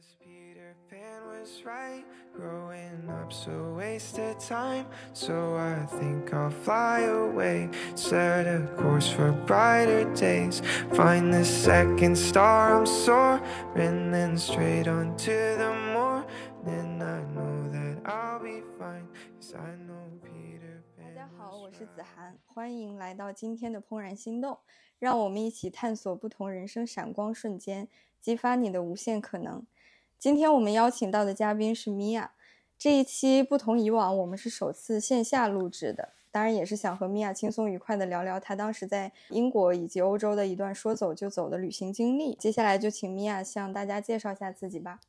guess Peter Pan was right. Growing up's a waste of time. So I think I'll fly away. Set a course for brighter days. Find the second star, I'm soaring. Then straight on to the morning. I know that I'll be fine. Cause I know Peter Pan 大家好，我是子涵，欢迎来到今天的怦然心动，让我们一起探索不同人生闪光瞬间，激发你的无限可能。今天我们邀请到的嘉宾是米娅，这一期不同以往，我们是首次线下录制的，当然也是想和米娅轻松愉快的聊聊她当时在英国以及欧洲的一段说走就走的旅行经历。接下来就请米娅向大家介绍一下自己吧。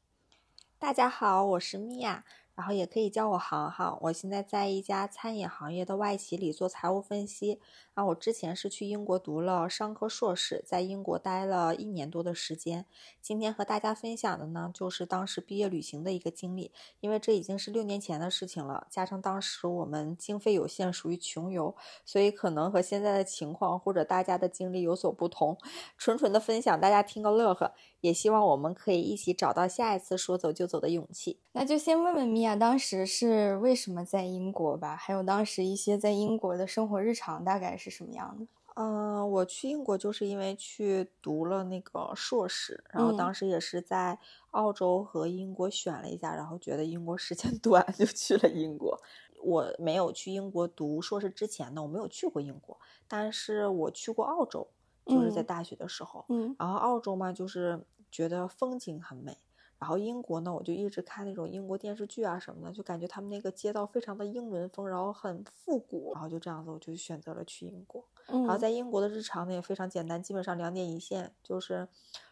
大家好，我是米娅，然后也可以叫我航航。我现在在一家餐饮行业的外企里做财务分析。然后我之前是去英国读了商科硕士，在英国待了一年多的时间。今天和大家分享的呢，就是当时毕业旅行的一个经历。因为这已经是六年前的事情了，加上当时我们经费有限，属于穷游，所以可能和现在的情况或者大家的经历有所不同。纯纯的分享，大家听个乐呵。也希望我们可以一起找到下一次说走就走的勇气。那就先问问米娅，当时是为什么在英国吧？还有当时一些在英国的生活日常大概是什么样的？嗯，我去英国就是因为去读了那个硕士，然后嗯当时也是在澳洲和英国选了一下，然后觉得英国时间 短，就去了英国。我没有去英国读硕士之前呢，我没有去过英国，但是我去过澳洲，就是在嗯大学的时候。嗯然后澳洲嘛，就是觉得风景很美。然后英国呢，我就一直看那种英国电视剧啊什么的，就感觉他们那个街道非常的英伦风，然后很复古，然后就这样子，我就选择了去英国。嗯，然后在英国的日常呢也非常简单，基本上两点一线，就是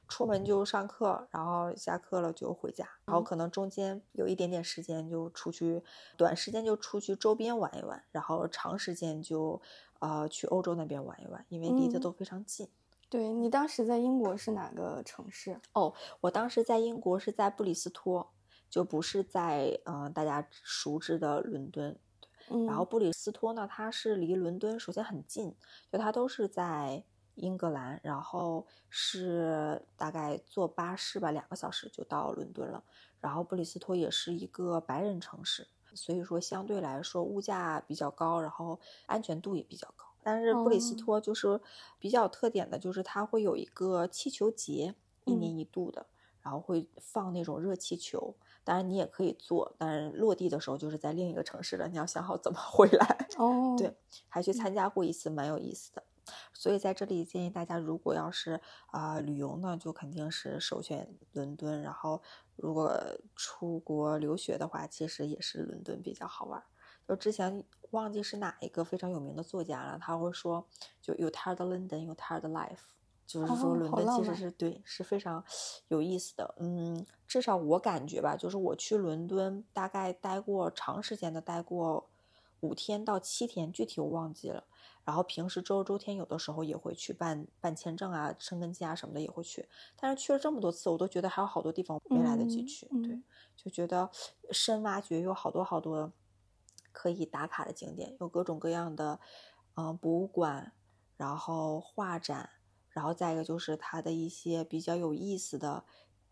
出门就上课，然后下课了就回家，然后可能中间有一点点时间就出去，短时间就出去周边玩一玩，然后长时间就呃去欧洲那边玩一玩，因为离得嗯都非常近。对你当时在英国是哪个城市？哦，我当时在英国是在布里斯托，就不是在呃大家熟知的伦敦。嗯，然后布里斯托呢，它是离伦敦首先很近，就它都是在英格兰，然后是大概坐巴士吧，两个小时就到伦敦了。然后布里斯托也是一个白人城市，所以说相对来说物价比较高，然后安全度也比较高。但是布里斯哦托就是比较有特点的，就是它会有一个气球节，一嗯年一度的，然后会放那种热气球。当然你也可以坐，但是落地的时候就是在另一个城市了，你要想好怎么 回来。哦，对，还去参加过一次，蛮有意思的。所以在这里建议大家，如果要是啊、旅游呢，就肯定是首选伦敦。然后如果出国留学的话，其实也是伦敦比较好玩儿。就之前忘记是哪一个非常有名的作家了，他会说，就 You tired London, you tired life，就是哦说伦敦其实是对是非常有意思的。嗯，至少我感觉吧，就是我去伦敦大概待过长时间的待过五天到七天，具体我忘记了。然后平时周六周天有的时候也会去办办签证啊、申根签啊什么的也会去，但是去了这么多次，我都觉得还有好多地方没来得及嗯去。对嗯，就觉得深挖掘有好多好多可以打卡的景点，有各种各样的嗯、博物馆，然后画展，然后再一个就是它的一些比较有意思的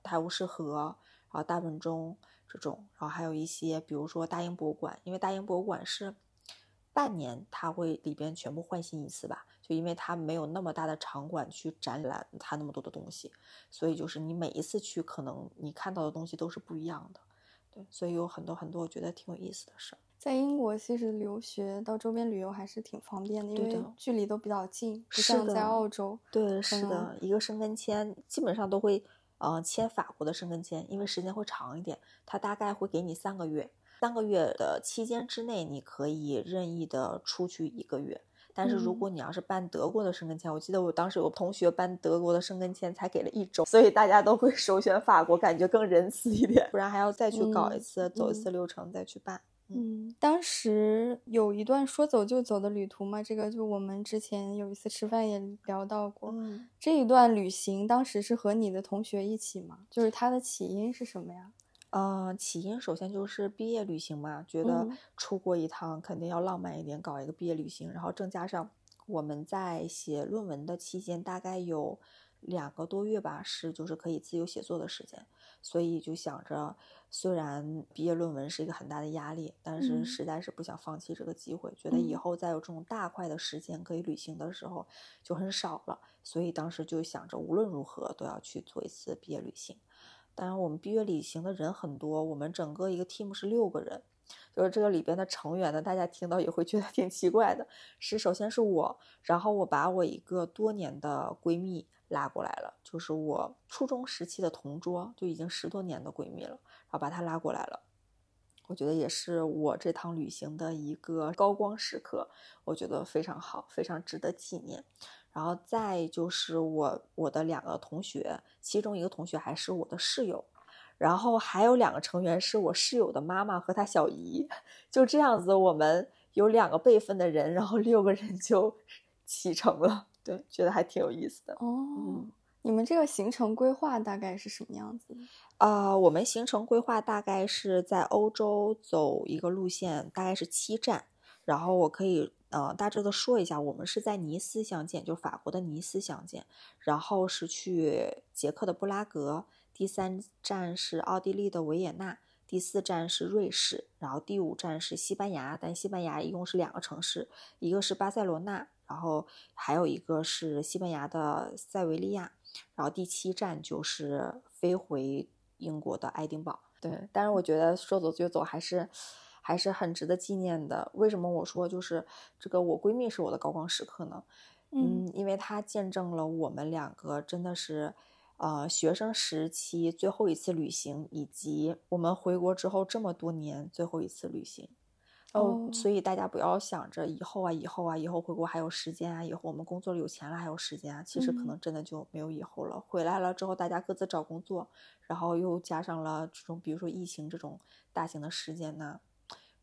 泰晤士河，然后大本钟这种，然后还有一些比如说大英博物馆，因为大英博物馆是半年它会里边全部换新一次吧，就因为它没有那么大的场馆去展览它那么多的东西，所以就是你每一次去，可能你看到的东西都是不一样的。对，所以有很多很多我觉得挺有意思的事儿。在英国其实留学到周边旅游还是挺方便的，因为对距离都比较近，不是像在澳洲。对，是的，一个申根签基本上都会呃签法国的申根签，因为时间会长一点，它大概会给你三个月，三个月的期间之内你可以任意的出去一个月。但是如嗯果你要是办德国的申根签，我记得我当时有同学办德国的申根签才给了一周，所以大家都会 首选法国，感觉更仁慈一点，不然还要再去搞一嗯次，走一嗯次流程再去办。嗯，当时有一段说走就走的旅途嘛，这个就我们之前有一次吃饭也聊到过。嗯，这一段旅行当时是和你的同学一起吗？就是它的起因是什么呀？呃，起因首先就是毕业旅行嘛，觉得嗯。出国一趟肯定要浪漫一点，搞一个毕业旅行，然后正加上我们在写论文的期间，大概有两个多月吧，是就是可以自由写作的时间，所以就想着，虽然毕业论文是一个很大的压力，但是嗯。实在是不想放弃这个机会，觉得以嗯。后再有这种大块的时间可以旅行的时候就很少了，所以当时就想着无论如何都要去做一次毕业旅行。当然，我们毕业旅行的人很多，我们整个一个 team 是六个人，就是这个里边的成员呢，大家听到也会觉得挺奇怪的。是首先是我，然后我把我一个多年的闺蜜拉过来了，就是我初中时期的同桌，就已经十多年的闺蜜了，然后把她拉过来了。我觉得也是我这趟旅行的一个高光时刻，我觉得非常好，非常值得纪念。然后再就是我我的两个同学，其中一个同学还是我的室友，然后还有两个成员是我室友的妈妈和她小姨，就这样子，我们有两个辈分的人，然后六个人就 启程了，对，觉得还挺有意思的。哦，嗯你们这个行程规划大概是什么样子的？啊、我们行程规划大概是在欧洲走一个路线，大概是七站。然后我可以呃大致的说一下，我们是在尼斯相见，就是法国的尼斯相见，然后是去捷克的布拉格，第三站是奥地利的维也纳，第四站是瑞士，然后第五站是西班牙，但西班牙一共是两个城市，一个是巴塞罗那，然后还有一个是西班牙的塞维利亚，然后第七站就是飞回英国的爱丁堡。对，但是我觉得说走就走还是还是很值得纪念的。为什么我说就是这个我闺蜜是我的高光时刻呢？嗯，因为她见证了我们两个真的是，呃，学生时期最后一次旅行，以及我们回国之后这么多年最后一次旅行。哦，所以大家不要想着以后啊，以后啊，以后回国还有时间啊，以后我们工作了有钱了还有时间啊，其实可嗯能真的就没有以后了。回来了之后，大家各自找工作，然后又加上了这种，比如说疫情这种大型的事件呢，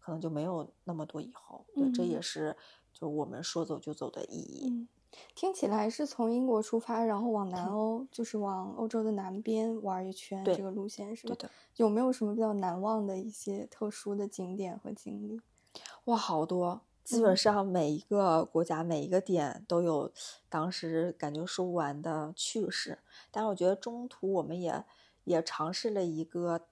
可能就没有那么多以后。对，这也嗯是就我们说走就走的意义。嗯，听起来是从英国出发，然后往南欧，就是往欧洲的南边玩一圈，这个路线是吧？对的，有没有什么比较难忘的一些特殊的景点和经历？哇，好多！基嗯本上每一个国家、每一个点都有当时感觉说不完的趣事。但是我觉得中途我们也也尝试了一个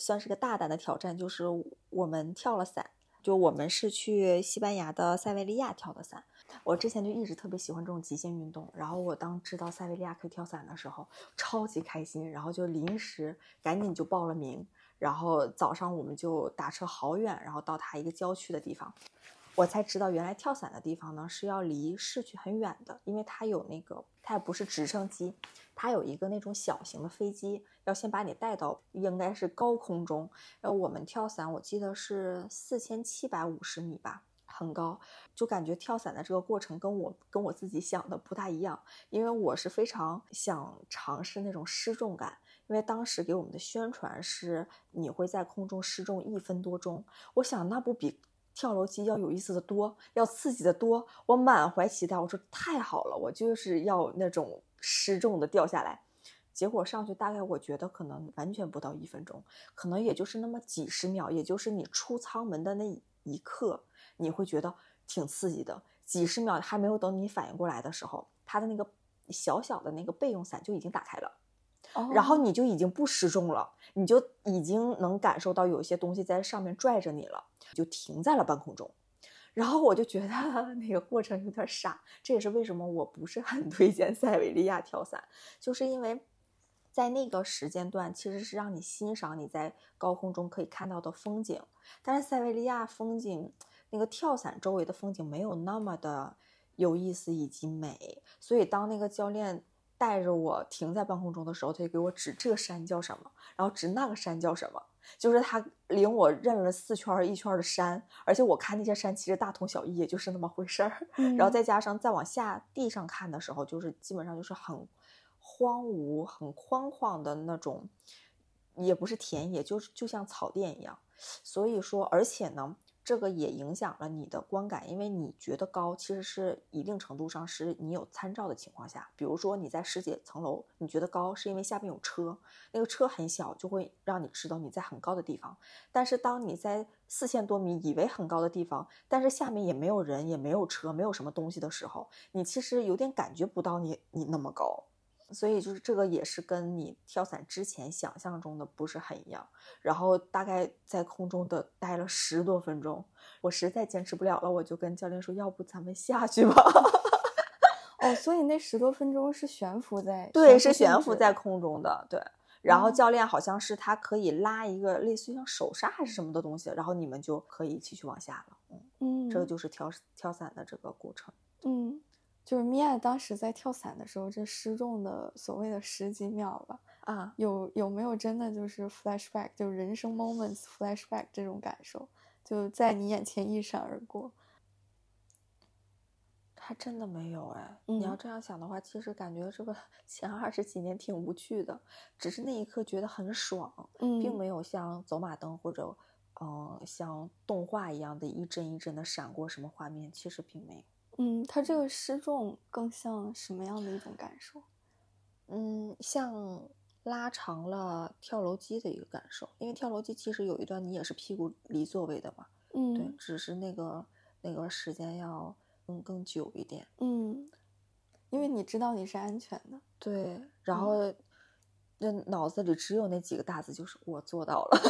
算是个大胆的挑战，就是我们跳了伞。就我们是去西班牙的塞维利亚跳的伞。我之前就一直特别喜欢这种极限运动，然后我当知道塞维利亚可以跳伞的时候，超级开心，然后就临时赶紧就报了名。然后早上我们就打车好远，然后到他一个郊区的地方，我才知道原来跳伞的地方呢是要离市区很远的，因为它有那个它也不是直升机，它有一个那种小型的飞机，要先把你带到应该是高空中。然后我们跳伞，我记得是四千七百五十米吧。很高，就感觉跳伞的这个过程跟我跟我自己想的不大一样，因为我是非常想尝试那种失重感，因为当时给我们的宣传是你会在空中失重一分多钟，我想那不比跳楼机要有意思的多，要刺激的多，我满怀期待，我说太好了，我就是要那种失重的掉下来。结果上去大概我觉得可能完全不到一分钟，可能也就是那么几十秒，也就是你出舱门的那一刻，你会觉得挺刺激的。几十秒还没有等你反应过来的时候，它的那个小小的那个备用伞就已经打开了，然后哦你就已经不失重了，你就已经能感受到有一些东西在上面拽着你了，就停在了半空中。然后我就觉得 那个过程有点傻，这也是为什么我不是很推荐塞维利亚跳伞，就是因为在那个时间段其实是让你欣赏你在高空中可以看到的风景，但是塞维利亚风景那个跳伞周围的风景没有那么的有意思以及美，所以当那个教练带着我停在半空中的时候，他就给我指这个山叫什么，然后指那个山叫什么。就是他领我认了四圈一圈的山，而且我看那些山其实大同小异，也就是那么回事儿。然后嗯再加上再往下地上看的时候，就是基本上就是很荒芜、很宽旷的那种，也不是田野，就是就像草甸一样。所以说，而且呢，这个也影响了你的观感，因为你觉得高，其实是一定程度上是你有参照的情况下，比如说你在十几层楼，你觉得高是因为下面有车，那个车很小，就会让你知道你在很高的地方。但是当你在四千多米以为很高的地方，但是下面也没有人，也没有车，没有什么东西的时候，你其实有点感觉不到你你那么高。所以就是这个也是跟你跳伞之前想象中的不是很一样。然后大概在空中的待了十多分钟，我实在坚持不了了，我就跟教练说：“要不咱们下去吧。”哦，所以那十多分钟是悬浮在对，是悬悬浮在空中的，对。然后教练好像是他可以拉一个类似于像手刹还是什么的东西，然后你们就可以继续往下了。嗯，嗯，这个就是跳跳伞的这个过程。嗯，就是米娅当时在跳伞的时候，这失重的所谓的十几秒吧，啊，有有没有真的就是 flashback，就是人生 moments flashback 这种感受，就在你眼前一闪而过？还真的没有哎。你要嗯这样想的话，其实感觉这个前二十几年挺无趣的，只是那一刻觉得很爽，并嗯没有像走马灯或者嗯、呃像动画一样的一帧一帧的闪过什么画面，其实并没有。嗯，它这个失重更像什么样的一种感受？嗯，像拉长了跳楼机的一个感受，因为跳楼机其实有一段你也是屁股离座位的嘛，嗯对，嗯只是那个那个时间要更更久一点，嗯，因为你知道你是安全的。对，然嗯后那脑子里只有那几个大字，就是我做到了。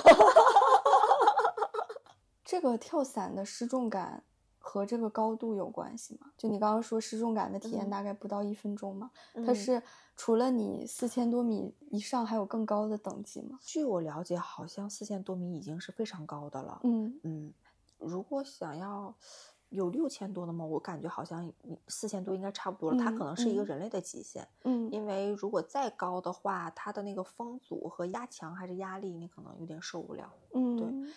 这个跳伞的失重感和这个高度有关系吗？就你刚刚说失重感的体验嗯大概不到一分钟嘛，它嗯是除了你四千多米以上还有更高的等级吗？据我了解，好像四千多米已经是非常高的了。嗯嗯，如果想要有六千多的吗？我感觉好像四千多应该差不多了。它嗯可能是一个嗯人类的极限，嗯因为如果再高的话，它的那个风阻和压强还是压力，你可能有点受不了。嗯对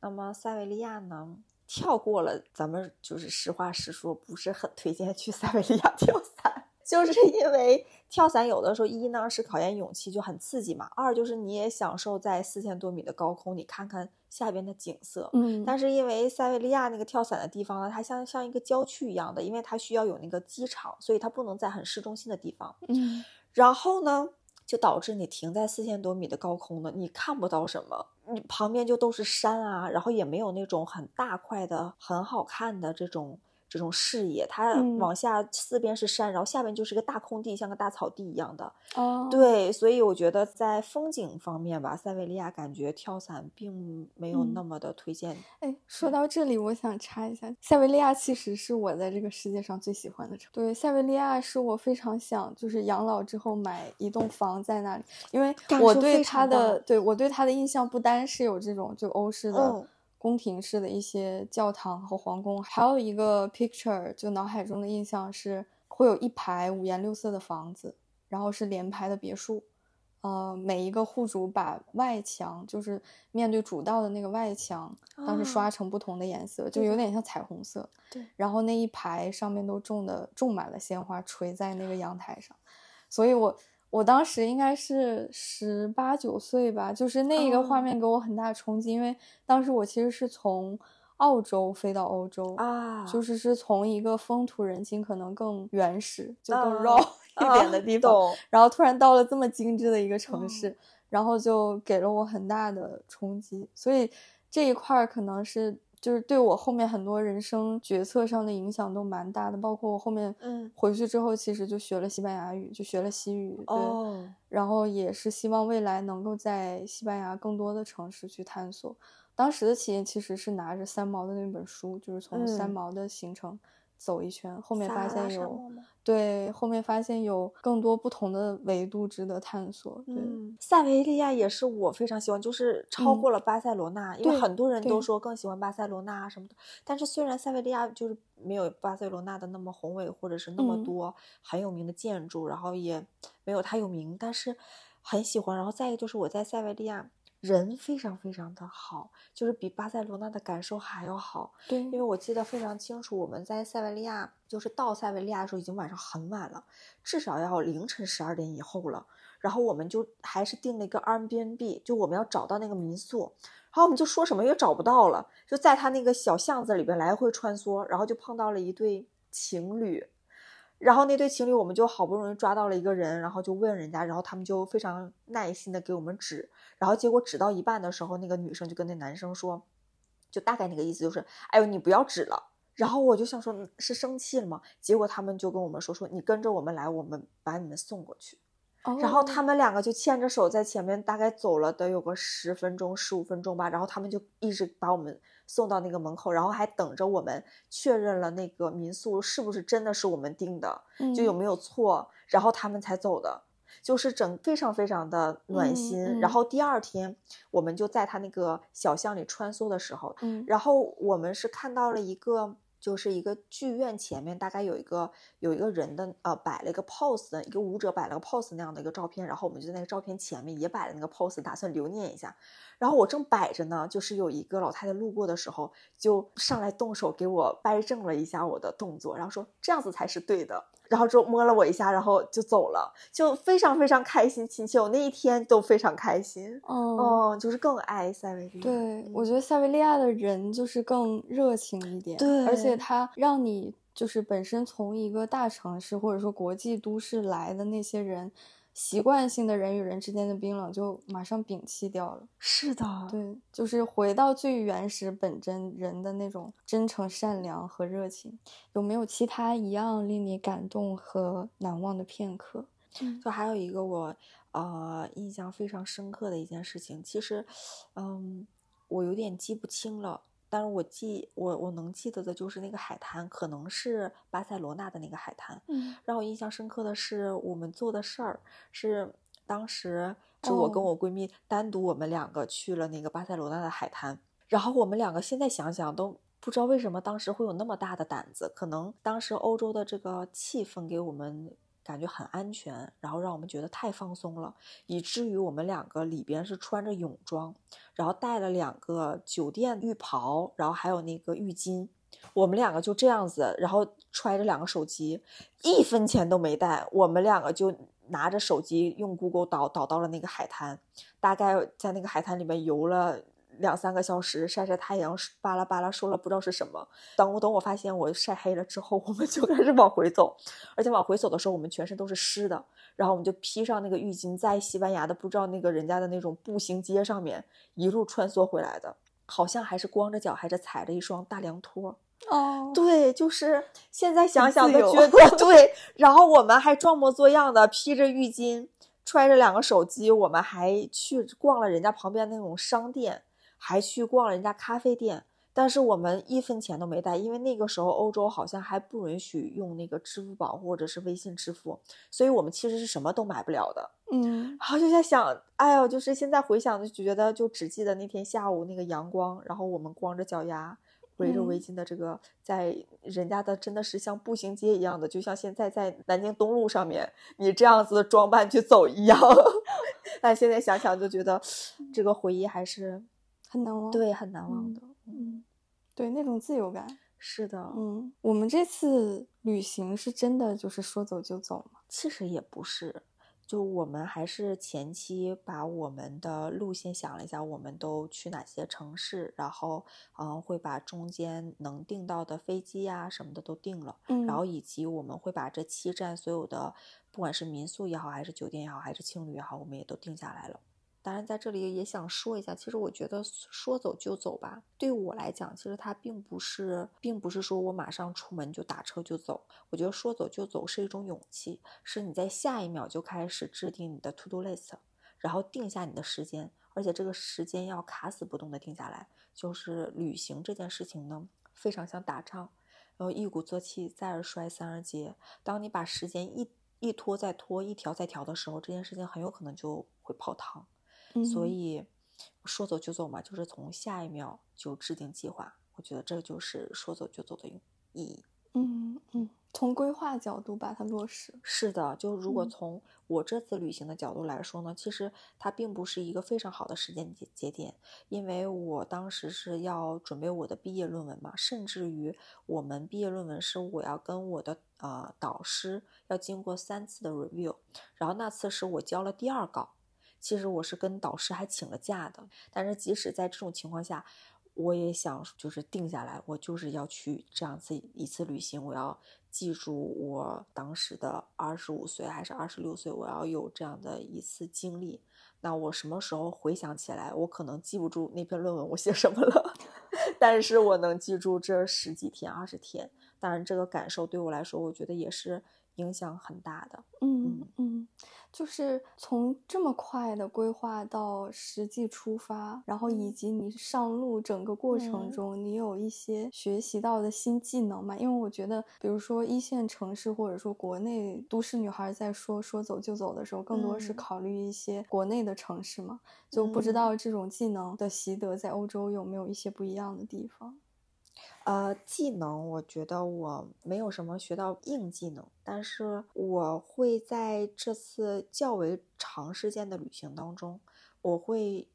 那么塞维利亚呢？跳过了，咱们就是实话实说，不是很推荐去塞维利亚跳伞，就是因为跳伞有的时候一呢是考验勇气，就很刺激嘛；二就是你也享受在四千多米的高空，你看看下边的景色。嗯，但是因为塞维利亚那个跳伞的地方呢，它像像一个郊区一样的，因为它需要有那个机场，所以它不能在很市中心的地方。嗯然后呢，就导致你停在四千多米的高空呢，你看不到什么，你旁边就都是山啊，然后也没有那种很大块的、很好看的这种这种视野，它嗯往下四边是山，然后下边就是个大空地，像个大草地一样的。哦，对，所以我觉得在风景方面吧，塞维利亚感觉跳伞并没有嗯那么的推荐。哎，说到这里，我想插一下，塞维利亚其实是我在这个世界上最喜欢的城。对，塞维利亚是我非常想就是养老之后买一栋房在那里，因为我对非常它的对我对它的印象不单是有这种就欧式的嗯宫廷式的一些教堂和皇宫，还有一个 picture 就脑海中的印象是会有一排五颜六色的房子，然后是连排的别墅。呃，每一个户主把外墙，就是面对主道的那个外墙，当时啊刷成不同的颜色，就有点像彩虹色。对，然后那一排上面都种的种满了鲜花，垂在那个阳台上。所以我我当时应该是十八九岁吧，就是那一个画哦。面给我很大冲击，因为当时我其实是从澳洲飞到欧洲，啊，就是是从一个风土人情可能更原始、就更啊 raw 一点的啊地方，懂。然后突然到了这么精致的一个城嗯。市，然后就给了我很大的冲击，所以这一块儿可能是就是对我后面很多人生决策上的影响都蛮大的，包括我后面嗯。回去之后，其实就学了西班牙语，就学了西语，对，哦，然后也是希望未来能够在西班牙更多的城市去探索。当时的起因其实是拿着三毛的那本书，就是从三嗯。毛的行程走一圈，后面发现有对，后面发现有更多不同的维度值得探索。对，嗯，塞维利亚也是我非常喜欢，就是超嗯过了巴塞罗那，因为很多人都说更喜欢巴塞罗那啊什么的。但是虽然塞维利亚就是没有巴塞罗那的那么宏伟，或者是那么嗯多很有名的建筑，然后也没有它有名，但是很喜欢。然后再一个就是我在塞维利亚。人非常非常的好，就是比巴塞罗那的感受还要好。对，因为我记得非常清楚，我们在塞维利亚，就是到塞维利亚的时候已经晚上很晚了，至少要凌晨十二点以后了。然后我们就还是订了一个 Airbnb，就我们要找到那个民宿，然后我们就说什么也找不到了，就在他那个小巷子里边来回穿梭，然后就碰到了一对情侣。然后那对情侣，我们就好不容易抓到了一个人，然后就问人家，然后他们就非常耐心的给我们指，然后结果指到一半的时候，那个女生就跟那男生说，就大概那个意思就是，哎呦你不要指了。然后我就想说是生气了吗？结果他们就跟我们说说你跟着我们来，我们把你们送过去。然后哦他们两个就牵着手在前面，大概走了得有个十分钟、十五分钟吧。然后他们就一直把我们送到那个门口，然后还等着我们确认了那个民宿是不是真的是我们订的，就有嗯没有错，然后他们才走的。就是整非常非常的暖嗯心。嗯然后第二天，我们就在他那个小巷里穿梭的时候，嗯然后我们是看到了一个，就是一个剧院前面大概有一个有一个人的呃摆了一个 pose 一个舞者摆了个 pose 那样的一个照片，然后我们就在那个照片前面也摆了那个 pose，打算留念一下。然后我正摆着呢，就是有一个老太太路过的时候，就上来动手给我掰正了一下我的动作，然后说这样子才是对的。然后就摸了我一下，然后就走了，就非常非常开心亲切。我那一天都非常开心，哦，哦，就是更爱塞维利亚。对，我嗯觉得塞维利亚的人就是更热情一点，而且他让你就是本身从一个大城市或者说国际都市来的那些人，习惯性的人与人之间的冰冷就马上摒弃掉了。是的，对，就是回到最原始本真人的那种真诚、善良和热情。有没有其他一样令你感动和难忘的片刻？就还有一个我呃印象非常深刻的一件事情，其实，嗯，我有点记不清了，但是我记我我能记得的就是那个海滩，可能是巴塞罗那的那个海滩。嗯让我印象深刻的是我们做的事儿是当时是我跟哦我闺蜜单独我们两个去了那个巴塞罗那的海滩，然后我们两个现在想想都。不知道为什么当时会有那么大的胆子，可能当时欧洲的这个气氛给我们感觉很安全，然后让我们觉得太放松了，以至于我们两个里边是穿着泳装，然后带了两个酒店浴袍，然后还有那个浴巾，我们两个就这样子，然后揣着两个手机，一分钱都没带，我们两个就拿着手机用 Google 导导到了那个海滩，大概在那个海滩里面游了。两三个小时晒晒太阳，巴拉巴拉说了不知道是什么。等我等我发现我晒黑了之后，我们就开始往回走，而且往回走的时候，我们全身都是湿的。然后我们就披上那个浴巾，在西班牙的不知道那个人家的那种步行街上面一路穿梭回来的，好像还是光着脚，还是踩着一双大凉拖。哦，对，就是现在想想都觉得 对。然后我们还装模作样的披着浴巾，揣着两个手机，我们还去逛了人家旁边那种商店，还去逛了人家咖啡店。但是我们一分钱都没带，因为那个时候欧洲好像还不允许用那个支付宝或者是微信支付，所以我们其实是什么都买不了的。嗯然后就在想，哎呦，就是现在回想就觉得，就只记得那天下午那个阳光，然后我们光着脚丫，围着围嗯巾的这个，在人家的真的是像步行街一样的，就像现在在南京东路上面你这样子的装扮去走一样。但现在想想就觉得，这个回忆还是很难忘。对很难忘的。嗯，对，那种自由感。是的，嗯，我们这次旅行是真的就是说走就走吗？其实也不是，就我们还是前期把我们的路线想了一下，我们都去哪些城市，然后嗯、呃会把中间能订到的飞机呀、什么的都定了，嗯，然后以及我们会把这七站所有的，不管是民宿也好，还是酒店也好，还是青旅也好，我们也都定下来了。当然，在这里也想说一下，其实我觉得说走就走吧，对我来讲，其实它并不是，并不是说我马上出门就打车就走。我觉得说走就走是一种勇气，是你在下一秒就开始制定你的 to do list，然后定下你的时间，而且这个时间要卡死不动的定下来。就是旅行这件事情呢，非常像打仗，然后一鼓作气，再而衰，三而竭。当你把时间一一拖再拖，一调再调的时候，这件事情很有可能就会泡汤。所嗯以说走就走嘛，就是从下一秒就制定计划。我觉得这就是说走就走的意义。嗯嗯，从规划角度把它落实。是的，就如果嗯从我这次旅行的角度来说呢，其实它并不是一个非常好的时间节节点，因为我当时是要准备我的毕业论文嘛，甚至于我们毕业论文是我要跟我的呃导师要经过三次的 review，然后那次是我交了第二稿，其实我是跟导师还请了假的，但是即使在这种情况下，我也想就是定下来，我就是要去这样子一次旅行，我要记住我当时的二十五岁还是二十六岁，我要有这样的一次经历。那我什么时候回想起来，我可能记不住那篇论文我写什么了，但是我能记住这十几天、二十天。当然，这个感受对我来说，我觉得也是影响很大的。嗯嗯，就是从这么快的规划到实际出发，然后以及你上路整个过程中，你有一些学习到的新技能嘛？因为我觉得，比如说一线城市或者说国内都市女孩在说说走就走的时候，更多是考虑一些国内的城市嘛，就不知道这种技能的习得在欧洲有没有一些不一样的地方。呃，技能我觉得我没有什么学到硬技能，但是我会在这次较为长时间的旅行当中，我会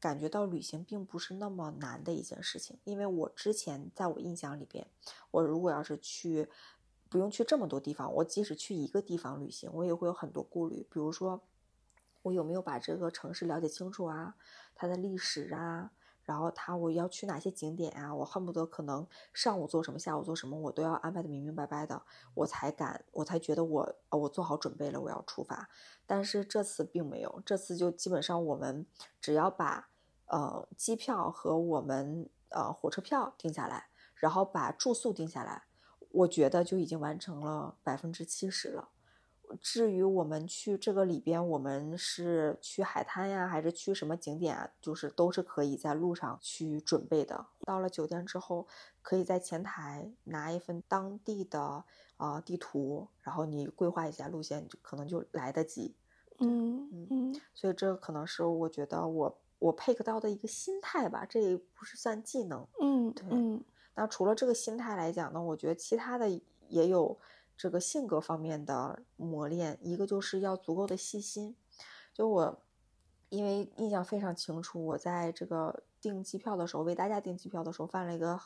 感觉到旅行并不是那么难的一件事情。因为我之前在我印象里边，我如果要是去，不用去这么多地方，我即使去一个地方旅行，我也会有很多顾虑，比如说我有没有把这个城市了解清楚啊，它的历史啊。然后他我要去哪些景点啊？我恨不得可能上午做什么，下午做什么，我都要安排的明明白白的，我才敢，我才觉得我我做好准备了，我要出发。但是这次并没有，这次就基本上我们只要把呃机票和我们呃火车票定下来，然后把住宿定下来，我觉得就已经完成了百分之七十了。至于我们去这个里边，我们是去海滩呀，还是去什么景点啊？就是都是可以在路上去准备的。到了酒店之后，可以在前台拿一份当地的啊地图，然后你规划一下路线，就可能就来得及。嗯嗯嗯。所以这可能是我觉得我我 pick 到的一个心态吧，这也不是算技能。嗯，对。嗯。那除了这个心态来讲呢，我觉得其他的也有。这个性格方面的磨练，一个就是要足够的细心。就我，因为印象非常清楚，我在这个订机票的时候，为大家订机票的时候，犯了一个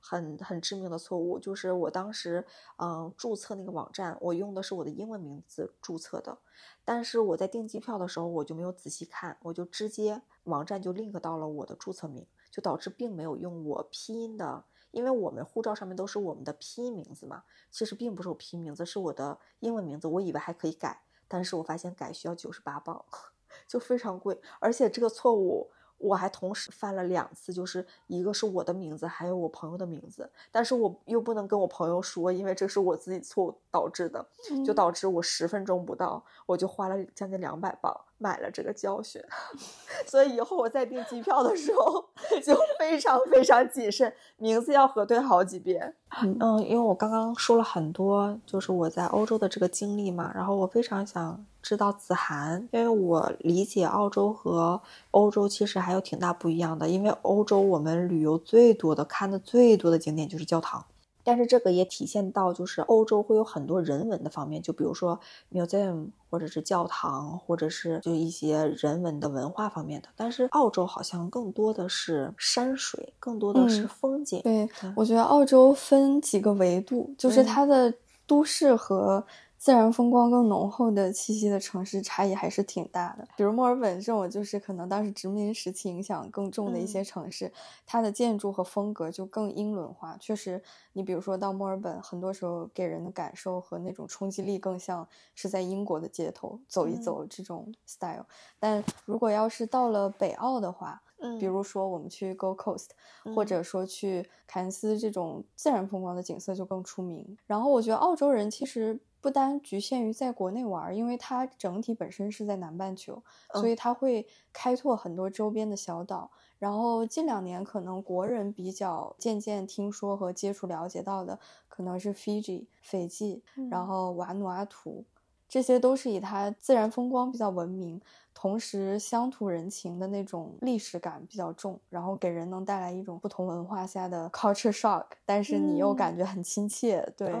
很很致命的错误，就是我当时嗯注册那个网站，我用的是我的英文名字注册的，但是我在订机票的时候，我就没有仔细看，我就直接网站就 link 到了我的注册名，就导致并没有用我拼音的。因为我们护照上面都是我们的拼音名字嘛，其实并不是我拼音名字，是我的英文名字。我以为还可以改，但是我发现改需要九十八磅，就非常贵，而且这个错误。我还同时犯了两次，就是一个是我的名字，还有我朋友的名字，但是我又不能跟我朋友说，因为这是我自己错误导致的，就导致我十分钟不到，我就花了将近两百磅买了这个教训，所以以后我在订机票的时候就非常非常谨慎，名字要核对好几遍。嗯，因为我刚刚说了很多，就是我在欧洲的这个经历嘛，然后我非常想。知道子涵，因为我理解澳洲和欧洲其实还有挺大不一样的。因为欧洲我们旅游最多的、看的最多的景点就是教堂，但是这个也体现到就是欧洲会有很多人文的方面，就比如说 museum 或者是教堂，或者是就一些人文的文化方面的。但是澳洲好像更多的是山水，更多的是风景。对，我觉得澳洲分几个维度，就是它的都市和。自然风光更浓厚的气息的城市差异还是挺大的，比如墨尔本这种，就是可能当时殖民时期影响更重的一些城市，它的建筑和风格就更英伦化。确实，你比如说到墨尔本，很多时候给人的感受和那种冲击力更像是在英国的街头走一走这种 style。但如果要是到了北澳的话，嗯，比如说我们去 Gold Coast，或者说去凯恩斯这种自然风光的景色就更出名。然后我觉得澳洲人其实。不单局限于在国内玩，因为它整体本身是在南半球，所以它会开拓很多周边的小岛。然后近两年，可能国人比较渐渐听说和接触了解到的，可能是 Fiji 斐济，然后瓦努阿图，这些都是以它自然风光比较闻名。同时，乡土人情的那种历史感比较重，然后给人能带来一种不同文化下的 culture shock，但是你又感觉很亲切，对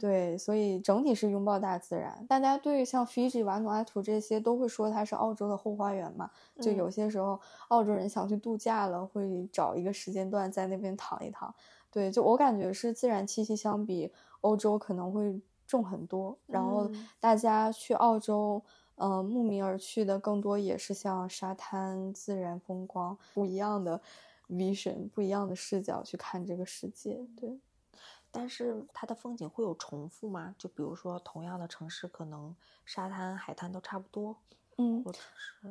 对，所以整体是拥抱大自然。大家对像 Fiji、瓦努阿图这些都会说它是澳洲的后花园嘛，就有些时候澳洲人想去度假了，会找一个时间段在那边躺一躺。对，就我感觉是自然气息相比欧洲可能会重很多，然后大家去澳洲。呃，慕名而去的更多也是像沙滩、自然风光不一样的 vision，不一样的视角去看这个世界。对，但是它的风景会有重复吗？就比如说同样的城市，可能沙滩、海滩都差不多。嗯，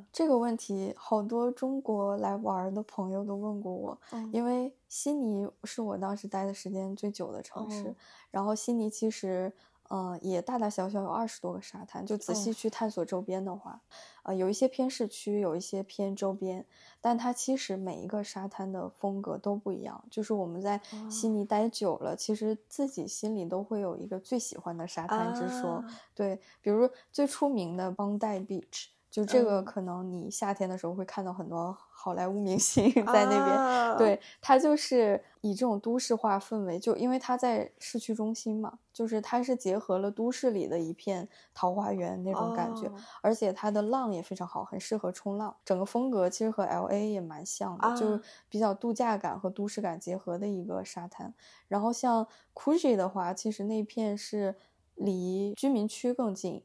这个问题，好多中国来玩的朋友都问过我。嗯，因为悉尼是我当时待的时间最久的城市，然后悉尼其实。呃，也大大小小有二十多个沙滩，就仔细哦去探索周边的话，呃，有一些偏市区，有一些偏周边，但它其实每一个沙滩的风格都不一样。就是我们在悉哦尼待久了，其实自己心里都会有一个最喜欢的沙滩之说。啊对，比如最出名的邦代 Beach，就这个嗯可能你夏天的时候会看到很多好莱坞明星 在那边。啊对，它就是以这种都市化氛围，就因为它在市区中心嘛，就是它是结合了都市里的一片桃花源那种感觉，哦而且它的浪也非常好，很适合冲浪。整个风格其实和 L A 也蛮像的，就是啊比较度假感和都市感结合的一个沙滩。然后像 Coogee 的话，其实那片是离居民区更近，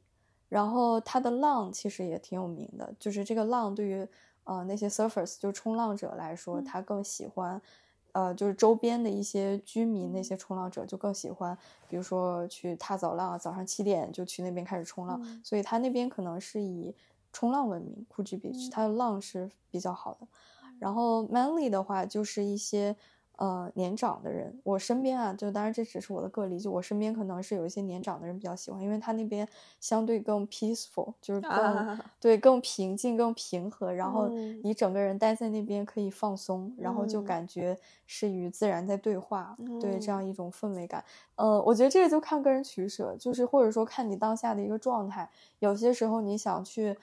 然后它的浪其实也挺有名的，就是这个浪对于呃那些 surfers 就冲浪者来说，嗯。他更喜欢，呃就是周边的一些居民那些冲浪者就更喜欢，比如说去踏早浪，早上七点就去那边开始冲浪，嗯。所以它那边可能是以冲浪闻名，Coogee Beach，、嗯。它的浪是比较好的。然后 Manly 的话就是一些呃年长的人，我身边啊，就当然这只是我的个例，就我身边可能是有一些年长的人比较喜欢，因为他那边相对更 peaceful，就是更、啊 对更平静、更平和，然后嗯你整个人待在那边可以放松，然后就嗯感觉是与自然在对话，对这嗯样一种氛围感。呃，我觉得这个就看个人取舍，就是或者说看你当下的一个状态，有些时候你想去。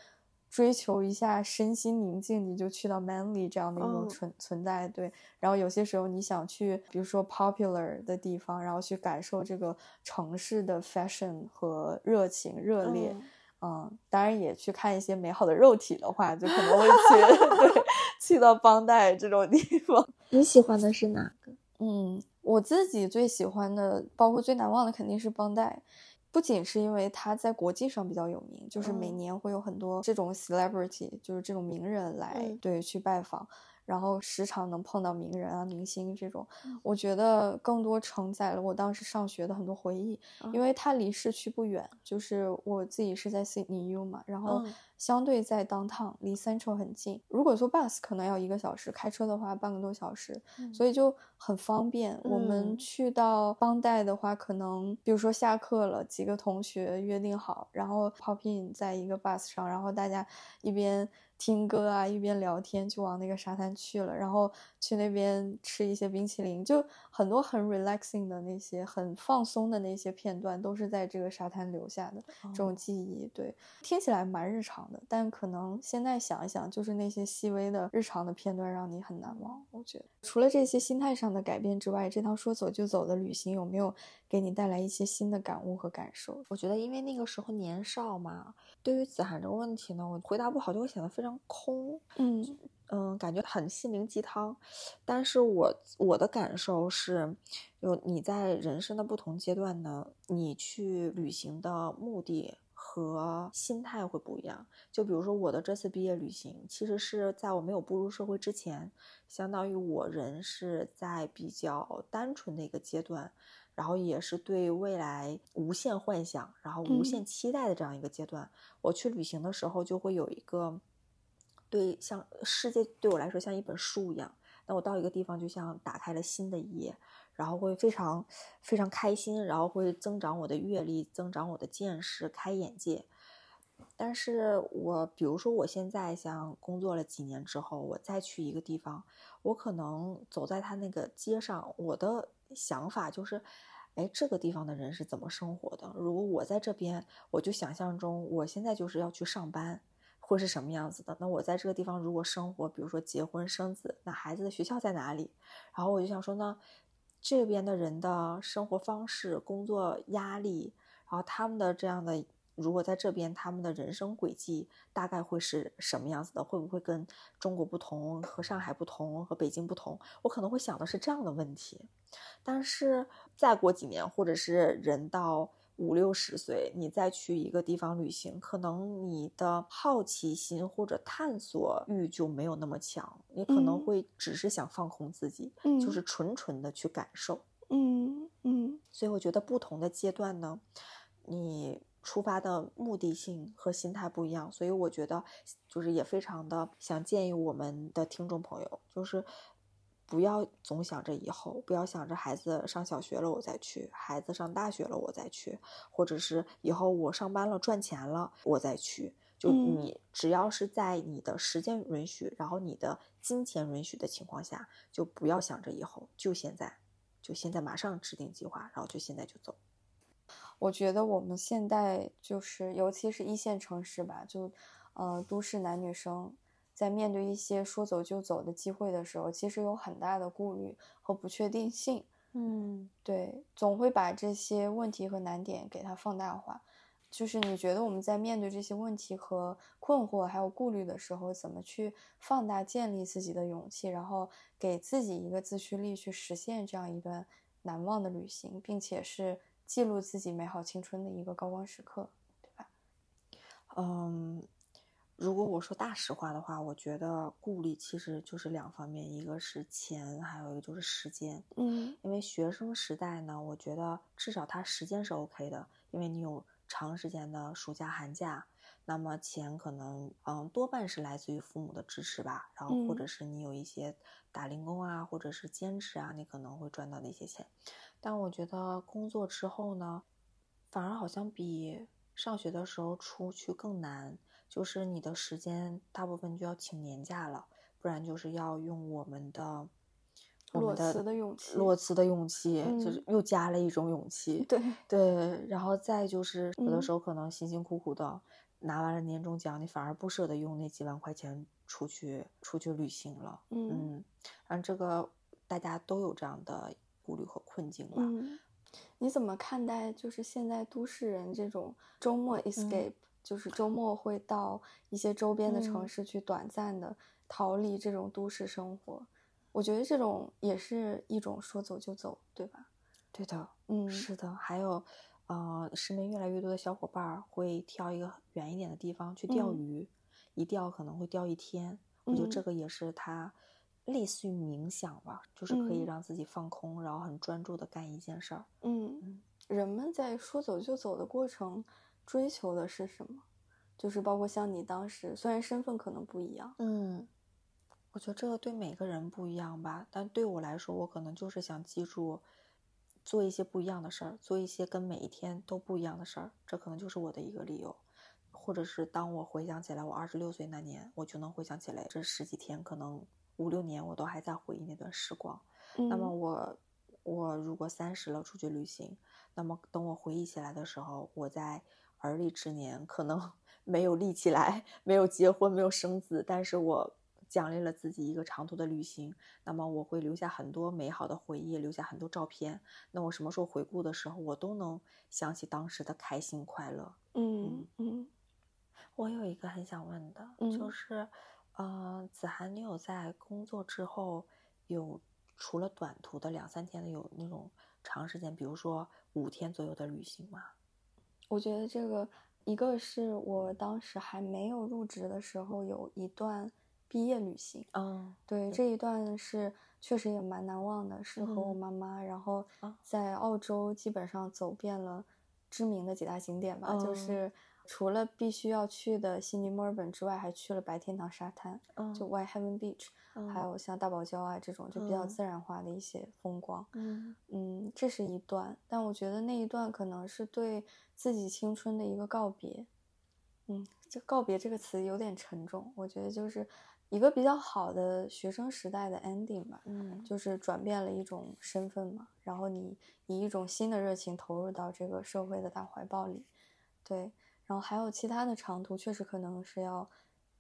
追求一下身心宁静，你就去到 Manly 这样的一种嗯存、存在，对。然后有些时候你想去，比如说 popular 的地方，然后去感受这个城市的 fashion 和热情、热烈，嗯嗯，当然也去看一些美好的肉体的话，就可能会去对去到邦代这种地方。你喜欢的是哪个？嗯，我自己最喜欢的，包括最难忘的，肯定是邦代。不仅是因为它在国际上比较有名，就是每嗯。年会有很多这种 celebrity，就是这种名人来、嗯。对去拜访，然后时常能碰到名人啊、明星这种。嗯。我觉得更多承载了我当时上学的很多回忆，因嗯为它离市区不远，就是我自己是在 Sydney U 嘛，然后嗯相对在 downtown 离 Central 很近。如果坐 bus 可能要一个小时，开车的话半个多小时，所以就很方便。我们嗯去到邦代的话，可能比如说下课了，几个同学约定好，然后 pop in 在一个 bus 上，然后大家一边听歌啊，一边聊天，就往那个沙滩去了，然后去那边吃一些冰淇淋，就很多很 relaxing 的那些很放松的那些片段，都是在这个沙滩留下的这种哦记忆。对，听起来蛮日常的，但可能现在想一想，就是那些细微的日常的片段让你很难忘。我觉得，除了这些心态上的改变之外，这趟说走就走的旅行有没有给你带来一些新的感悟和感受？我觉得因为那个时候年少嘛，对于子涵这个问题呢，我回答不好就会显得非常空。嗯嗯，感觉很心灵鸡汤，但是我我的感受是，有你在人生的不同阶段呢，你去旅行的目的和心态会不一样。就比如说我的这次毕业旅行，其实是在我没有步入社会之前，相当于我人是在比较单纯的一个阶段，然后也是对未来无限幻想，然后无限嗯期待的这样一个阶段。我去旅行的时候，就会有一个对像世界对我来说像一本书一样。那我到一个地方，就像打开了新的一页，然后会非常非常开心，然后会增长我的阅历，增长我的见识，开眼界。但是我比如说我现在像工作了几年之后，我再去一个地方，我可能走在他那个街上，我的想法就是，哎，这个地方的人是怎么生活的？如果我在这边，我就想象中我现在就是要去上班，会是什么样子的？那我在这个地方如果生活，比如说结婚生子，那孩子的学校在哪里？然后我就想说呢，这边的人的生活方式、工作压力，然后他们的这样的。如果在这边，他们的人生轨迹大概会是什么样子的？会不会跟中国不同，和上海不同，和北京不同？我可能会想的是这样的问题。但是再过几年，或者是人到五六十岁，你再去一个地方旅行，可能你的好奇心或者探索欲就没有那么强，你可能嗯。会只是想放空自己，嗯。就是纯纯的去感受。嗯嗯。所以我觉得不同的阶段呢，你出发的目的性和心态不一样，所以我觉得就是也非常的想建议我们的听众朋友，就是不要总想着以后，不要想着孩子上小学了我再去，孩子上大学了我再去，或者是以后我上班了赚钱了我再去。就你只要是在你的时间允许，然后你的金钱允许的情况下，就不要想着以后，就现在，就现在马上制定计划，然后就现在就走。我觉得我们现在就是，尤其是一线城市吧，就呃，都市男女生在面对一些说走就走的机会的时候，其实有很大的顾虑和不确定性。嗯，对，总会把这些问题和难点给它放大化。就是你觉得我们在面对这些问题和困惑还有顾虑的时候，怎么去放大建立自己的勇气，然后给自己一个自驱力去实现这样一段难忘的旅行，并且是记录自己美好青春的一个高光时刻，对吧？嗯，如果我说大实话的话，我觉得顾虑其实就是两方面，一个是钱，还有一个就是时间。嗯，因为学生时代呢，我觉得至少他时间是 OK 的，因为你有。长时间的暑假寒假，那么钱可能嗯多半是来自于父母的支持吧，然后或者是你有一些打零工啊，或者是兼职啊，你可能会赚到那些钱。但我觉得工作之后呢，反而好像比上学的时候出去更难，就是你的时间大部分就要请年假了，不然就是要用我们的。裸辞的勇气，裸辞的勇气，就是又加了一种勇气。对对，然后再就是有的时候可能辛辛苦苦的拿完了年终奖，你反而不舍得用那几万块钱出去出去旅行了。嗯，然后这个大家都有这样的顾虑和困境吧。嗯，你怎么看待就是现在都市人这种周末 escape，就是周末会到一些周边的城市去短暂的逃离这种都市生活？我觉得这种也是一种说走就走，对吧？对的，嗯，是的。还有，呃，身边越来越多的小伙伴会挑一个远一点的地方去钓鱼，一钓可能会钓一天。我觉得这个也是他类似于冥想吧，就是可以让自己放空，然后很专注的干一件事儿。嗯，人们在说走就走的过程追求的是什么？就是包括像你当时，虽然身份可能不一样，嗯。我觉得这个对每个人不一样吧，但对我来说，我可能就是想记住，做一些不一样的事儿，做一些跟每一天都不一样的事儿，这可能就是我的一个理由。或者是当我回想起来我二十六岁那年，我就能回想起来这十几天，可能五六年我都还在回忆那段时光。那么我我如果三十了出去旅行，那么等我回忆起来的时候，我在而立之年，可能 没有立起来，没有结婚，没有生子，但是我。奖励了自己一个长途的旅行，那么我会留下很多美好的回忆，留下很多照片。那我什么时候回顾的时候，我都能想起当时的开心快乐。嗯嗯。我有一个很想问的，就是，呃，子涵，你有在工作之后有除了短途的两三天的，有那种长时间，比如说五天左右的旅行吗？我觉得这个一个是我当时还没有入职的时候有一段。毕业旅行，嗯，对，这一段是确实也蛮难忘的，是和我妈妈，然后在澳洲基本上走遍了知名的几大景点吧，就是除了必须要去的悉尼、墨尔本之外，还去了白天堂沙滩，就 White Heaven Beach，还有像大堡礁啊这种就比较自然化的一些风光，嗯。嗯，这是一段，但我觉得那一段可能是对自己青春的一个告别，嗯，就告别这个词有点沉重，我觉得就是。一个比较好的学生时代的 ending 吧，嗯，就是转变了一种身份嘛，然后你以一种新的热情投入到这个社会的大怀抱里，对，然后还有其他的长途，确实可能是要，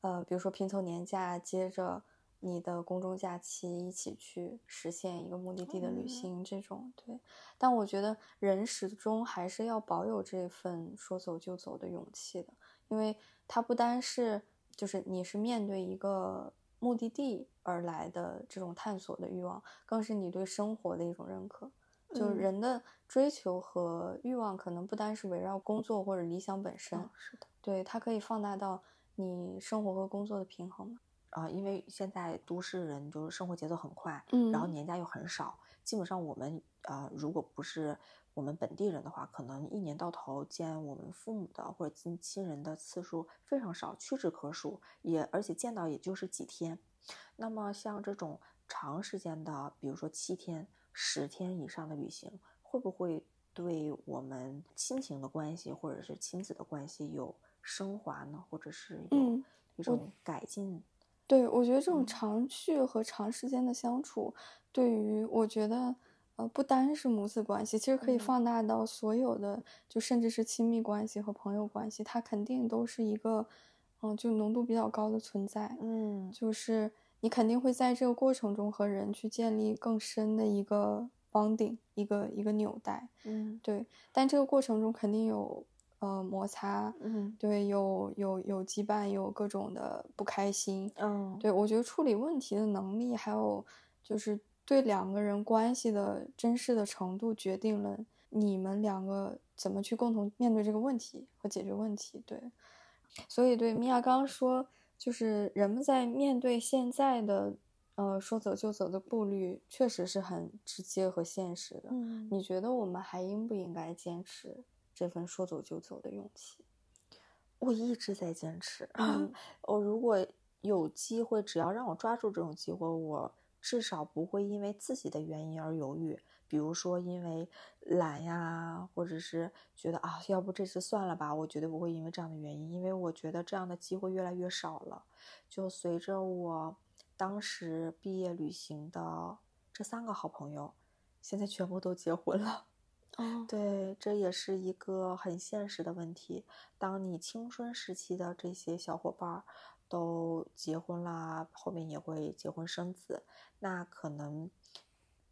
呃，比如说拼凑年假，接着你的公众假期一起去实现一个目的地的旅行，这种对，但我觉得人始终还是要保有这份说走就走的勇气的，因为它不单是。就是你是面对一个目的地而来的这种探索的欲望，更是你对生活的一种认可。就是人的追求和欲望，可能不单是围绕工作或者理想本身，是的，对它可以放大到你生活和工作的平衡嘛。啊，因为现在都市人就是生活节奏很快，嗯，然后年假又很少，基本上我们啊，如果不是。我们本地人的话，可能一年到头见我们父母的或者近亲人的次数非常少，屈指可数。也而且见到也就是几天。那么像这种长时间的，比如说七天、十天以上的旅行，会不会对我们亲情的关系或者是亲子的关系有升华呢？或者是有嗯一种改进？对，我觉得这种嗯长续和长时间的相处，对于我觉得，呃，不单是母子关系，其实可以嗯放大到所有的，就甚至是亲密关系和朋友关系，它肯定都是一个，嗯、就浓度比较高的存在。嗯就是你肯定会在这个过程中和人去建立更深的一个 bonding，一个一个纽带。嗯对，但这个过程中肯定有呃摩擦，嗯对，有有有羁绊，有各种的不开心。嗯，对，我觉得处理问题的能力，还有就是对两个人关系的珍视的程度，决定了你们两个怎么去共同面对这个问题和解决问题。对，所以对米娅刚刚说，就是人们在面对现在的呃说走就走的步履，确实是很直接和现实的。嗯你觉得我们还应不应该坚持这份说走就走的勇气？我一直在坚持。嗯我如果有机会，只要让我抓住这种机会，我至少不会因为自己的原因而犹豫。比如说因为懒呀，或者是觉得啊，要不这次算了吧，我绝对不会因为这样的原因，因为我觉得这样的机会越来越少了。就随着我当时毕业旅行的这三个好朋友，现在全部都结婚了。哦，对，这也是一个很现实的问题。当你青春时期的这些小伙伴儿都结婚啦，后面也会结婚生子，那可能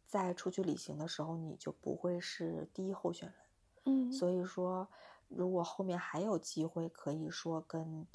在出去旅行的时候，你就不会是第一候选人。嗯，所以说，如果后面还有机会，可以说跟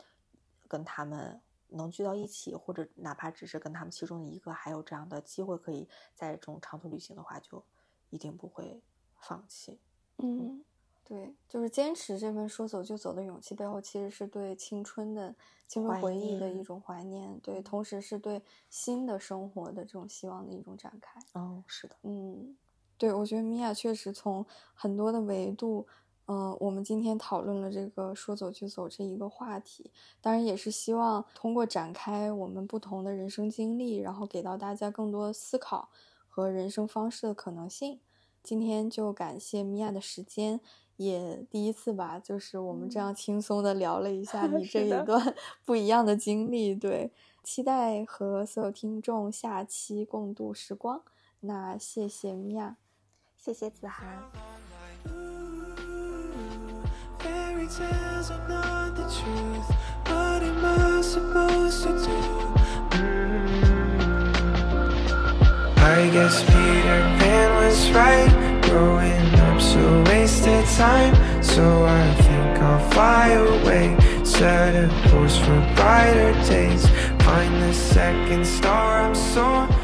跟他们能聚到一起，或者哪怕只是跟他们其中的一个还有这样的机会，可以在这种长途旅行的话，就一定不会放弃。嗯，对，就是坚持这份说走就走的勇气背后，其实是对青春的青春回忆的一种怀念，对，嗯同时是对新的生活的这种希望的一种展开。哦，是的，嗯，对，我觉得米娅确实从很多的维度，嗯、我们今天讨论了这个说走就走这一个话题，当然也是希望通过展开我们不同的人生经历，然后给到大家更多思考和人生方式的可能性。今天就感谢米娅的时间，也第一次吧，就是我们这样轻松的聊了一下你这一段不一样的经历。对，期待和所有听众下期共度时光。那谢谢米娅。谢谢子涵。Fairy tales are not the truth. What am I supposed to do? Mm. I guess Peter Pan was right. Growing up so wasted time. So I think I'll fly away. Set a course for brighter days. Find the second star I'm soaring.